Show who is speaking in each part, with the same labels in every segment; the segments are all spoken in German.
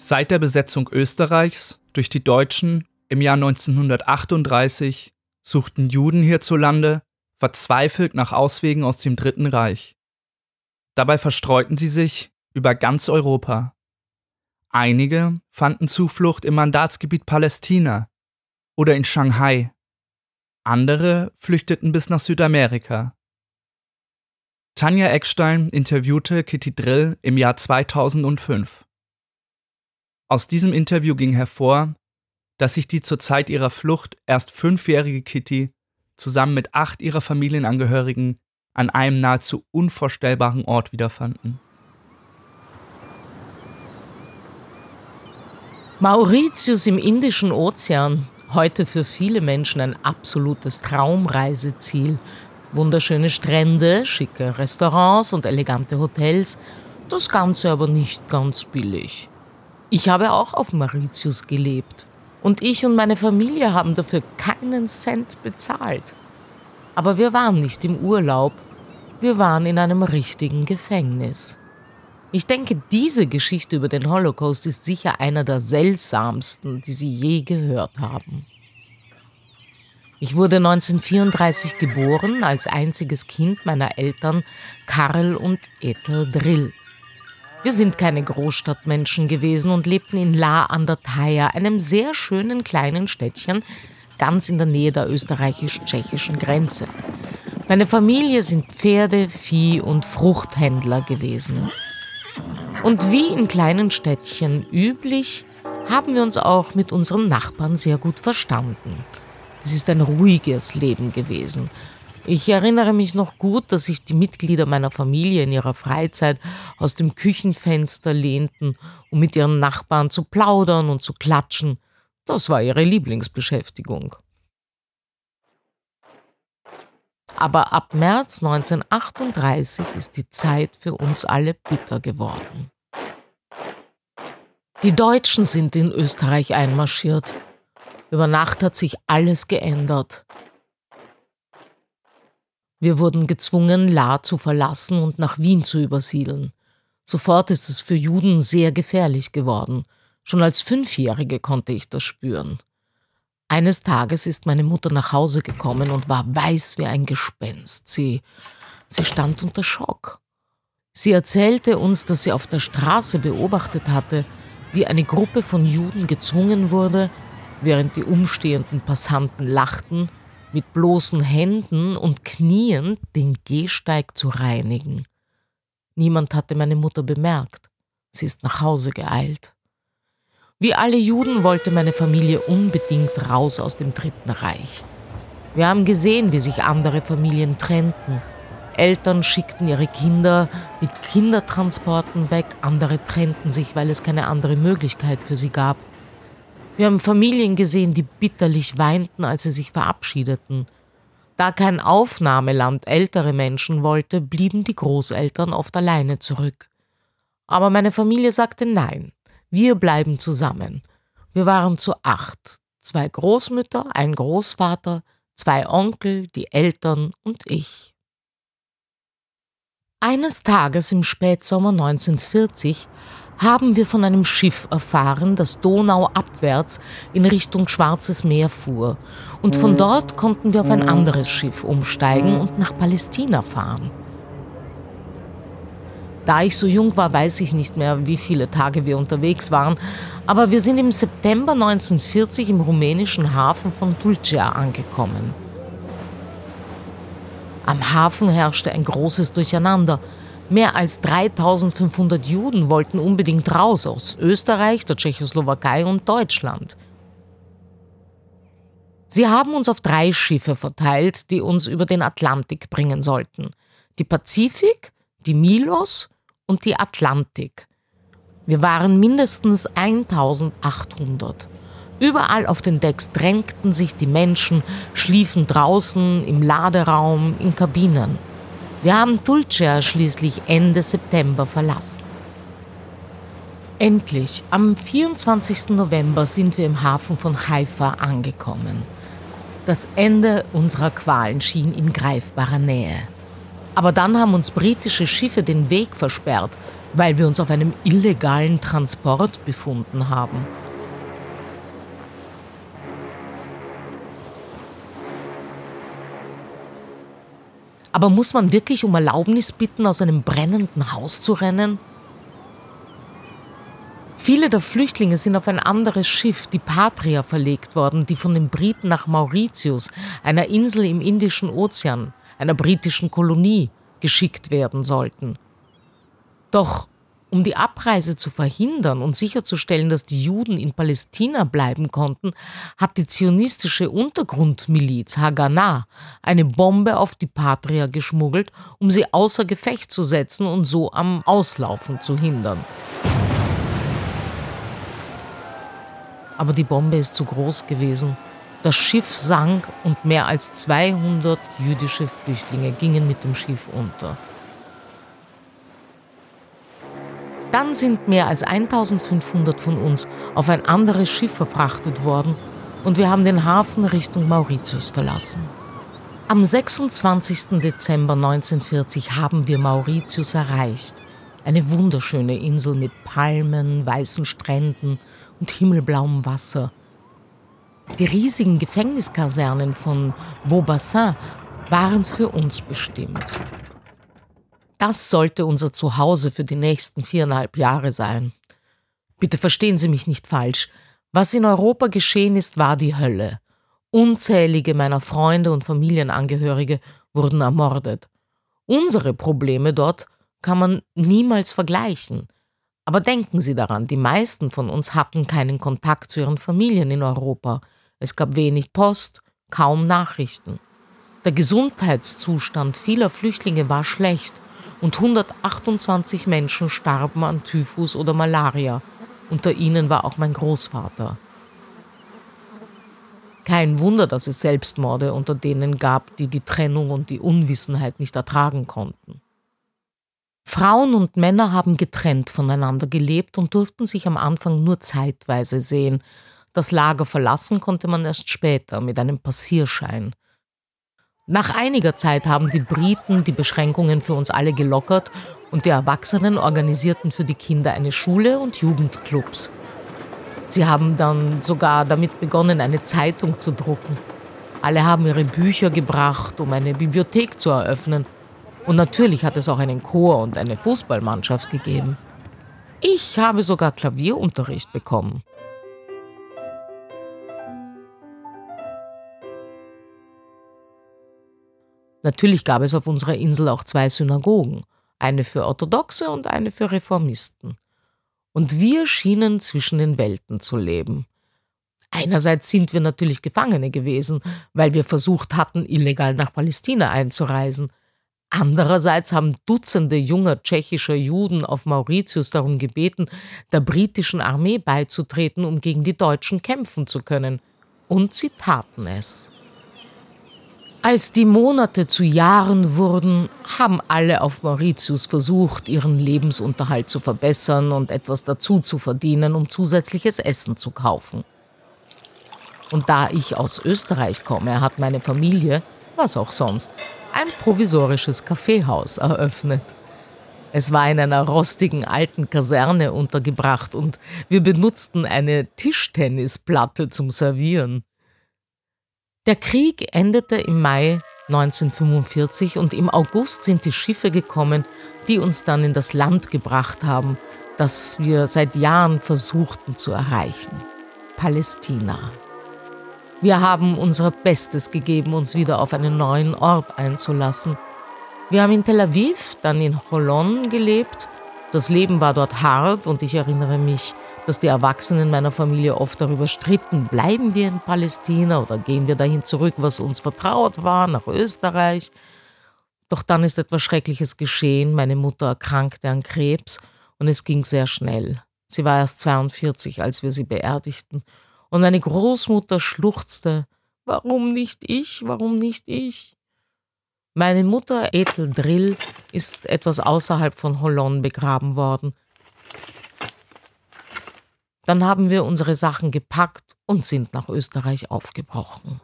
Speaker 1: Seit der Besetzung Österreichs durch die Deutschen im Jahr 1938 suchten Juden hierzulande verzweifelt nach Auswegen aus dem Dritten Reich. Dabei verstreuten sie sich über ganz Europa. Einige fanden Zuflucht im Mandatsgebiet Palästina oder in Shanghai. Andere flüchteten bis nach Südamerika. Tanja Eckstein interviewte Kitty Drill im Jahr 2005. Aus diesem Interview ging hervor, dass sich die zur Zeit ihrer Flucht erst fünfjährige Kitty zusammen mit acht ihrer Familienangehörigen an einem nahezu unvorstellbaren Ort wiederfanden.
Speaker 2: Mauritius im Indischen Ozean, heute für viele Menschen ein absolutes Traumreiseziel. Wunderschöne Strände, schicke Restaurants und elegante Hotels, das Ganze aber nicht ganz billig. Ich habe auch auf Mauritius gelebt. Und ich und meine Familie haben dafür keinen Cent bezahlt. Aber wir waren nicht im Urlaub, wir waren in einem richtigen Gefängnis. Ich denke, diese Geschichte über den Holocaust ist sicher einer der seltsamsten, die Sie je gehört haben. Ich wurde 1934 geboren als einziges Kind meiner Eltern Karl und Ethel Drill. Wir sind keine Großstadtmenschen gewesen und lebten in La an der Thaya, einem sehr schönen kleinen Städtchen, ganz in der Nähe der österreichisch-tschechischen Grenze. Meine Familie sind Pferde, Vieh und Fruchthändler gewesen. Und wie in kleinen Städtchen üblich, haben wir uns auch mit unseren Nachbarn sehr gut verstanden. Es ist ein ruhiges Leben gewesen. Ich erinnere mich noch gut, dass sich die Mitglieder meiner Familie in ihrer Freizeit aus dem Küchenfenster lehnten, um mit ihren Nachbarn zu plaudern und zu klatschen. Das war ihre Lieblingsbeschäftigung. Aber ab März 1938 ist die Zeit für uns alle bitter geworden. Die Deutschen sind in Österreich einmarschiert. Über Nacht hat sich alles geändert. Wir wurden gezwungen, La zu verlassen und nach Wien zu übersiedeln. Sofort ist es für Juden sehr gefährlich geworden. Schon als Fünfjährige konnte ich das spüren. Eines Tages ist meine Mutter nach Hause gekommen und war weiß wie ein Gespenst. Sie, sie stand unter Schock. Sie erzählte uns, dass sie auf der Straße beobachtet hatte, wie eine Gruppe von Juden gezwungen wurde, während die umstehenden Passanten lachten, mit bloßen Händen und Knien den Gehsteig zu reinigen. Niemand hatte meine Mutter bemerkt. Sie ist nach Hause geeilt. Wie alle Juden wollte meine Familie unbedingt raus aus dem Dritten Reich. Wir haben gesehen, wie sich andere Familien trennten. Eltern schickten ihre Kinder mit Kindertransporten weg, andere trennten sich, weil es keine andere Möglichkeit für sie gab. Wir haben Familien gesehen, die bitterlich weinten, als sie sich verabschiedeten. Da kein Aufnahmeland ältere Menschen wollte, blieben die Großeltern oft alleine zurück. Aber meine Familie sagte nein, wir bleiben zusammen. Wir waren zu acht, zwei Großmütter, ein Großvater, zwei Onkel, die Eltern und ich. Eines Tages im Spätsommer 1940 haben wir von einem Schiff erfahren, das donauabwärts in Richtung Schwarzes Meer fuhr. Und von dort konnten wir auf ein anderes Schiff umsteigen und nach Palästina fahren. Da ich so jung war, weiß ich nicht mehr, wie viele Tage wir unterwegs waren, aber wir sind im September 1940 im rumänischen Hafen von Tulcea angekommen. Am Hafen herrschte ein großes Durcheinander. Mehr als 3500 Juden wollten unbedingt raus aus Österreich, der Tschechoslowakei und Deutschland. Sie haben uns auf drei Schiffe verteilt, die uns über den Atlantik bringen sollten. Die Pazifik, die Milos und die Atlantik. Wir waren mindestens 1800. Überall auf den Decks drängten sich die Menschen, schliefen draußen, im Laderaum, in Kabinen. Wir haben Tulcea schließlich Ende September verlassen. Endlich, am 24. November sind wir im Hafen von Haifa angekommen. Das Ende unserer Qualen schien in greifbarer Nähe. Aber dann haben uns britische Schiffe den Weg versperrt, weil wir uns auf einem illegalen Transport befunden haben. Aber muss man wirklich um Erlaubnis bitten, aus einem brennenden Haus zu rennen? Viele der Flüchtlinge sind auf ein anderes Schiff, die Patria, verlegt worden, die von den Briten nach Mauritius, einer Insel im Indischen Ozean, einer britischen Kolonie, geschickt werden sollten. Doch um die Abreise zu verhindern und sicherzustellen, dass die Juden in Palästina bleiben konnten, hat die zionistische Untergrundmiliz Haganah eine Bombe auf die Patria geschmuggelt, um sie außer Gefecht zu setzen und so am Auslaufen zu hindern. Aber die Bombe ist zu groß gewesen. Das Schiff sank und mehr als 200 jüdische Flüchtlinge gingen mit dem Schiff unter. Dann sind mehr als 1500 von uns auf ein anderes Schiff verfrachtet worden und wir haben den Hafen Richtung Mauritius verlassen. Am 26. Dezember 1940 haben wir Mauritius erreicht. Eine wunderschöne Insel mit Palmen, weißen Stränden und himmelblauem Wasser. Die riesigen Gefängniskasernen von Beaubassin waren für uns bestimmt. Das sollte unser Zuhause für die nächsten viereinhalb Jahre sein. Bitte verstehen Sie mich nicht falsch. Was in Europa geschehen ist, war die Hölle. Unzählige meiner Freunde und Familienangehörige wurden ermordet. Unsere Probleme dort kann man niemals vergleichen. Aber denken Sie daran, die meisten von uns hatten keinen Kontakt zu ihren Familien in Europa. Es gab wenig Post, kaum Nachrichten. Der Gesundheitszustand vieler Flüchtlinge war schlecht und 128 Menschen starben an Typhus oder Malaria. Unter ihnen war auch mein Großvater. Kein Wunder, dass es Selbstmorde unter denen gab, die die Trennung und die Unwissenheit nicht ertragen konnten. Frauen und Männer haben getrennt voneinander gelebt und durften sich am Anfang nur zeitweise sehen. Das Lager verlassen konnte man erst später mit einem Passierschein. Nach einiger Zeit haben die Briten die Beschränkungen für uns alle gelockert und die Erwachsenen organisierten für die Kinder eine Schule und Jugendclubs. Sie haben dann sogar damit begonnen, eine Zeitung zu drucken. Alle haben ihre Bücher gebracht, um eine Bibliothek zu eröffnen. Und natürlich hat es auch einen Chor und eine Fußballmannschaft gegeben. Ich habe sogar Klavierunterricht bekommen. Natürlich gab es auf unserer Insel auch zwei Synagogen, eine für Orthodoxe und eine für Reformisten. Und wir schienen zwischen den Welten zu leben. Einerseits sind wir natürlich Gefangene gewesen, weil wir versucht hatten, illegal nach Palästina einzureisen. Andererseits haben Dutzende junger tschechischer Juden auf Mauritius darum gebeten, der britischen Armee beizutreten, um gegen die Deutschen kämpfen zu können. Und sie taten es. Als die Monate zu Jahren wurden, haben alle auf Mauritius versucht, ihren Lebensunterhalt zu verbessern und etwas dazu zu verdienen, um zusätzliches Essen zu kaufen. Und da ich aus Österreich komme, hat meine Familie, was auch sonst, ein provisorisches Kaffeehaus eröffnet. Es war in einer rostigen alten Kaserne untergebracht und wir benutzten eine Tischtennisplatte zum Servieren. Der Krieg endete im Mai 1945 und im August sind die Schiffe gekommen, die uns dann in das Land gebracht haben, das wir seit Jahren versuchten zu erreichen. Palästina. Wir haben unser Bestes gegeben, uns wieder auf einen neuen Ort einzulassen. Wir haben in Tel Aviv, dann in Holon gelebt das Leben war dort hart und ich erinnere mich, dass die Erwachsenen meiner Familie oft darüber stritten, bleiben wir in Palästina oder gehen wir dahin zurück, was uns vertraut war, nach Österreich. Doch dann ist etwas Schreckliches geschehen. Meine Mutter erkrankte an Krebs und es ging sehr schnell. Sie war erst 42, als wir sie beerdigten. Und meine Großmutter schluchzte, warum nicht ich, warum nicht ich? Meine Mutter Ethel Drill ist etwas außerhalb von Hollon begraben worden. Dann haben wir unsere Sachen gepackt und sind nach Österreich aufgebrochen.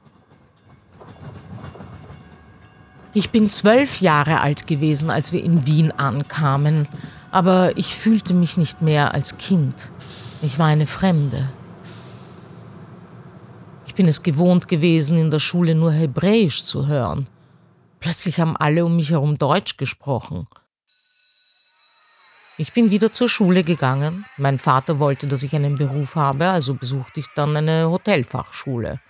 Speaker 2: Ich bin zwölf Jahre alt gewesen, als wir in Wien ankamen. Aber ich fühlte mich nicht mehr als Kind. Ich war eine Fremde. Ich bin es gewohnt gewesen, in der Schule nur Hebräisch zu hören. Plötzlich haben alle um mich herum Deutsch gesprochen. Ich bin wieder zur Schule gegangen. Mein Vater wollte, dass ich einen Beruf habe, also besuchte ich dann eine Hotelfachschule.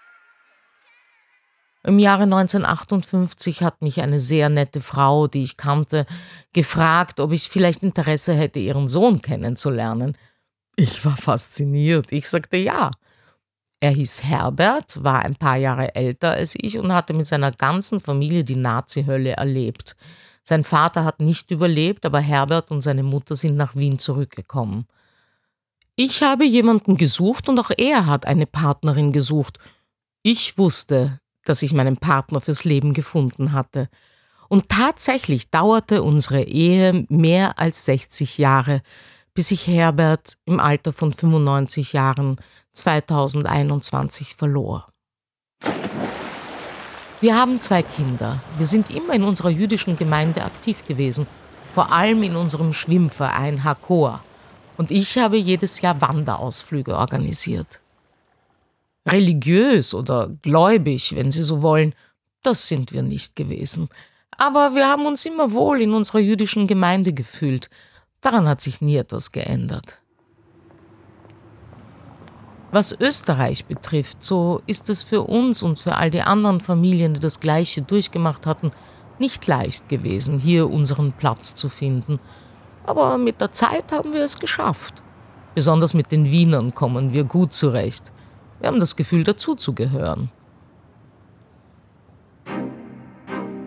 Speaker 2: Im Jahre 1958 hat mich eine sehr nette Frau, die ich kannte, gefragt, ob ich vielleicht Interesse hätte, ihren Sohn kennenzulernen. Ich war fasziniert. Ich sagte ja. Er hieß Herbert, war ein paar Jahre älter als ich und hatte mit seiner ganzen Familie die Nazi-Hölle erlebt. Sein Vater hat nicht überlebt, aber Herbert und seine Mutter sind nach Wien zurückgekommen. Ich habe jemanden gesucht und auch er hat eine Partnerin gesucht. Ich wusste, dass ich meinen Partner fürs Leben gefunden hatte. Und tatsächlich dauerte unsere Ehe mehr als 60 Jahre, bis ich Herbert im Alter von 95 Jahren 2021 verlor. Wir haben zwei Kinder. Wir sind immer in unserer jüdischen Gemeinde aktiv gewesen, vor allem in unserem Schwimmverein Hakoa. Und ich habe jedes Jahr Wanderausflüge organisiert. Religiös oder gläubig, wenn Sie so wollen, das sind wir nicht gewesen. Aber wir haben uns immer wohl in unserer jüdischen Gemeinde gefühlt. Daran hat sich nie etwas geändert. Was Österreich betrifft, so ist es für uns und für all die anderen Familien, die das Gleiche durchgemacht hatten, nicht leicht gewesen, hier unseren Platz zu finden. Aber mit der Zeit haben wir es geschafft. Besonders mit den Wienern kommen wir gut zurecht. Wir haben das Gefühl, dazuzugehören.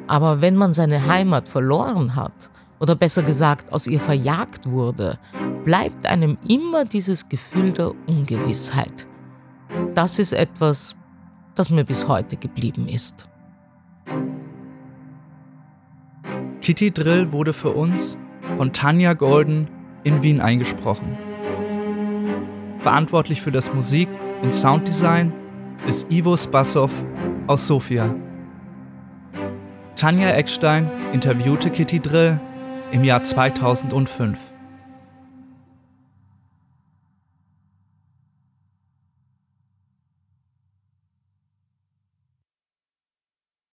Speaker 2: Aber wenn man seine Heimat verloren hat, oder besser gesagt aus ihr verjagt wurde, bleibt einem immer dieses Gefühl der Ungewissheit. Das ist etwas, das mir bis heute geblieben ist.
Speaker 1: Kitty Drill wurde für uns von Tanja Golden in Wien eingesprochen. Verantwortlich für das Musik- und Sounddesign ist Ivo Spassow aus Sofia. Tanja Eckstein interviewte Kitty Drill im Jahr 2005.